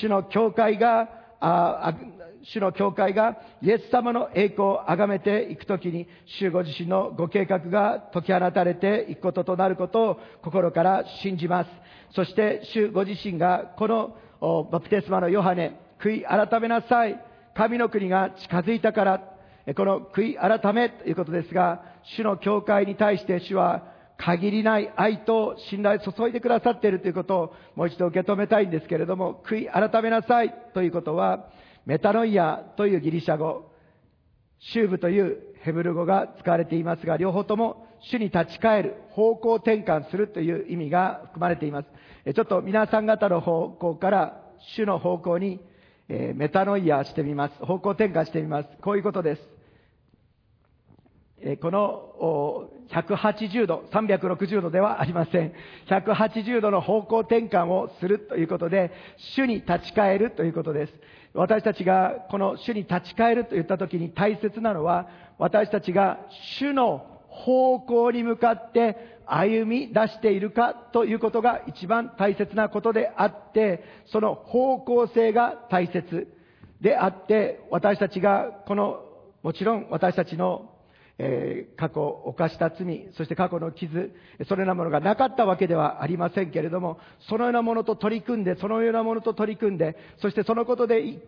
主の教会が、あ主の教会がイエス様の栄光を崇めていくときに、主ご自身のご計画が解き放たれていくこととなることを心から信じます。そして主ご自身がこのバプテスマのヨハネ、悔い改めなさい。神の国が近づいたから、この悔い改めということですが、主の教会に対して主は限りない愛と信頼を注いでくださっているということをもう一度受け止めたいんですけれども、悔い改めなさいということは、メタノイアというギリシャ語、シューブというヘブル語が使われていますが、両方とも主に立ち返る、方向転換するという意味が含まれています。ちょっと皆さん方の方向から主の方向に、えメタノイアしてみます。方向転換してみます。こういうことです。えこの180度、360度ではありません。180度の方向転換をするということで、主に立ち返るということです。私たちがこの主に立ち返ると言った時に大切なのは、私たちが主の方向に向かって歩み出しているかということが一番大切なことであって、その方向性が大切であって、私たちがこの、もちろん私たちのえー、過去犯した罪、そして過去の傷、そのようなものがなかったわけではありませんけれども、そのようなものと取り組んで、そのようなものと取り組んで、そしてそのことで一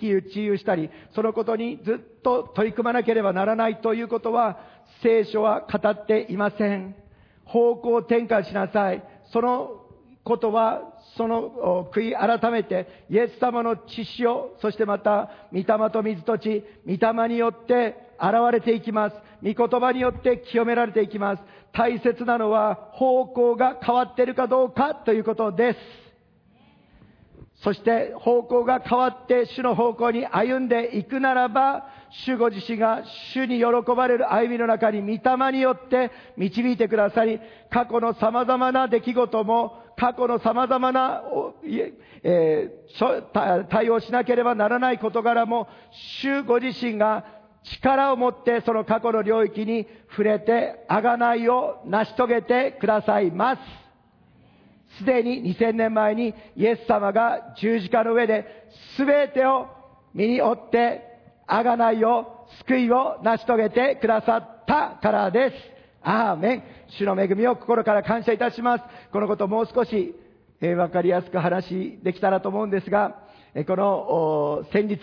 喜一憂したり、そのことにずっと取り組まなければならないということは、聖書は語っていません。方向転換しなさい。そのことは、その悔い改めて、イエス様の血潮、そしてまた、御霊と水と血、御霊によって現れていきます。御言葉によって清められていきます。大切なのは方向が変わっているかどうかということです。そして方向が変わって主の方向に歩んでいくならば、主ご自身が主に喜ばれる歩みの中に御霊によって導いてくださり、過去の様々な出来事も、過去の様々な、えー、対応しなければならない事柄も、主ご自身が力を持ってその過去の領域に触れて、贖いを成し遂げてくださいます。すでに2000年前にイエス様が十字架の上で全てを身に負って、贖いを、救いを成し遂げてくださったからです。アーメン。主の恵みを心から感謝いたします。このことをもう少し、えー、わかりやすく話できたらと思うんですが、え、この、先日、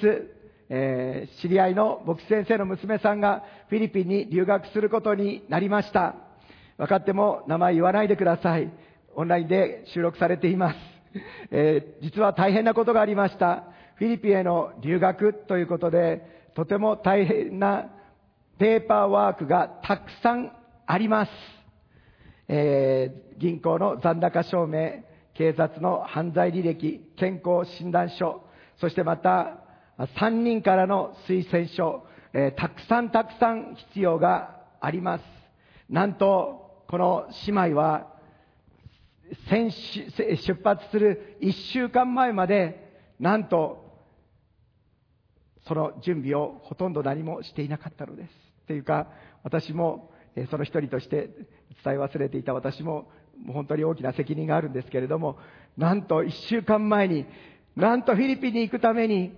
えー、知り合いの牧師先生の娘さんがフィリピンに留学することになりました。分かっても名前言わないでください。オンラインで収録されています。えー、実は大変なことがありました。フィリピンへの留学ということで、とても大変なペーパーワークがたくさんあります。えー、銀行の残高証明、警察の犯罪履歴、健康診断書、そしてまた3人からの推薦書、えー、たくさんたくさん必要があります。なんと、この姉妹は、先出発する1週間前まで、なんと、その準備をほとんど何もしていなかったのです。というか、私も、その一人として伝え忘れていた私も、もう本当に大きな責任があるんですけれども、なんと1週間前に、なんとフィリピンに行くために、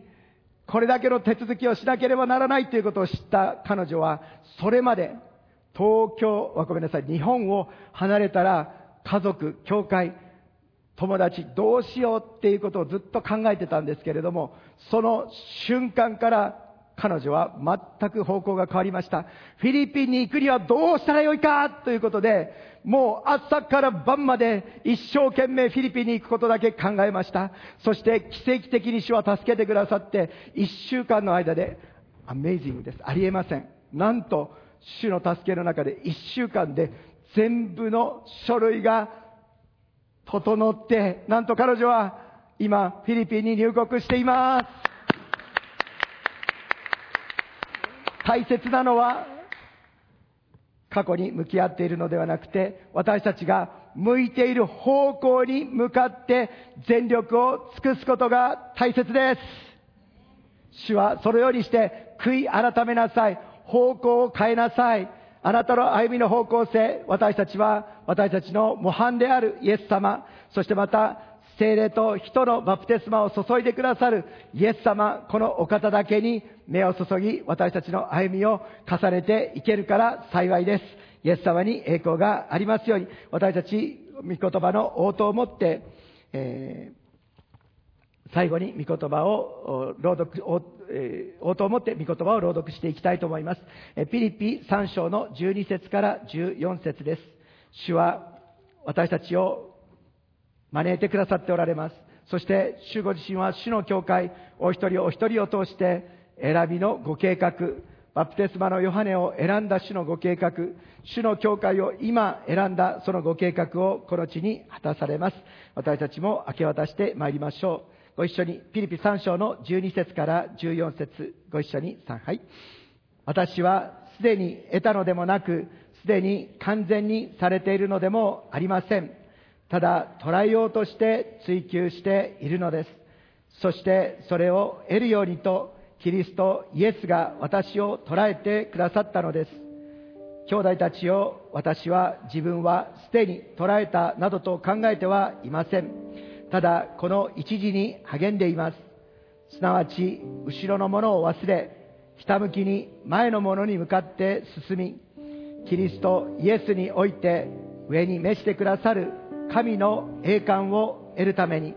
これだけの手続きをしなければならないということを知った彼女は、それまで東京、ごめんなさい、日本を離れたら家族、教会、友達、どうしようっていうことをずっと考えてたんですけれども、その瞬間から彼女は全く方向が変わりました。フィリピンに行くにはどうしたらよいかということで、もう朝から晩まで一生懸命フィリピンに行くことだけ考えました。そして奇跡的に主は助けてくださって、一週間の間で、アメイジングです。ありえません。なんと、主の助けの中で一週間で全部の書類が整って、なんと彼女は今フィリピンに入国しています。大切なのは過去に向き合っているのではなくて私たちが向いている方向に向かって全力を尽くすことが大切です。主はそのようにして悔い改めなさい。方向を変えなさい。あなたの歩みの方向性、私たちは、私たちの模範であるイエス様、そしてまた、精霊と人のバプテスマを注いでくださるイエス様、このお方だけに目を注ぎ、私たちの歩みを重ねていけるから幸いです。イエス様に栄光がありますように、私たち、御言葉の応答をもって、えー最後に御言葉を朗読、応答をもって御言葉を朗読していきたいと思います。ピリピ3章の12節から14節です。主は私たちを招いてくださっておられます。そして主ご自身は主の教会、お一人お一人を通して選びのご計画、バプテスマのヨハネを選んだ主のご計画、主の教会を今選んだそのご計画をこの地に果たされます。私たちも明け渡してまいりましょう。ご一緒に、ピリピ3章の12節から14節ご一緒に3杯。私はすでに得たのでもなく、すでに完全にされているのでもありません。ただ、捉えようとして追求しているのです。そしてそれを得るようにと、キリストイエスが私を捉えてくださったのです。兄弟たちを私は自分はすでに捉えたなどと考えてはいません。ただこの一時に励んでいます。すなわち、後ろのものを忘れ、ひたむきに前のものに向かって進み、キリストイエスにおいて上に召してくださる神の栄冠を得るために、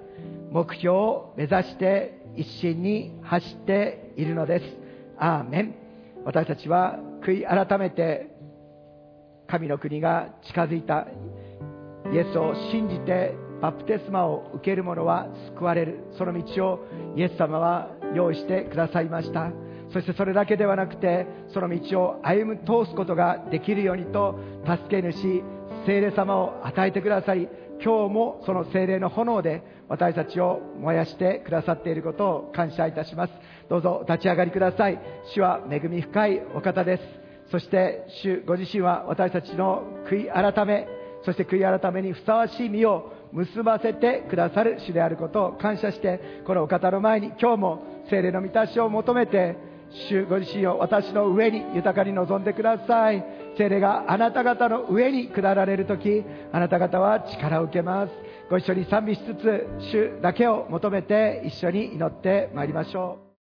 目標を目指して一心に走っているのです。アーメン。私たちは悔い改めて神の国が近づいたイエスを信じてバプテスマを受ける者は救われるその道をイエス様は用意してくださいましたそしてそれだけではなくてその道を歩み通すことができるようにと助け主聖霊様を与えてくださり今日もその聖霊の炎で私たちを燃やしてくださっていることを感謝いたします。どうぞ立ち上がりください。主は恵み深いお方です。そして主ご自身は私たちの悔い改めそして悔い改めにふさわしい身を結ばせてくださる主であることを感謝してこのお方の前に今日も精霊の満たしを求めて主ご自身を私の上に豊かに望んでください。精霊があなた方の上に下られる時あなた方は力を受けます。ご一緒に賛美しつつ主だけを求めて一緒に祈ってまいりましょう。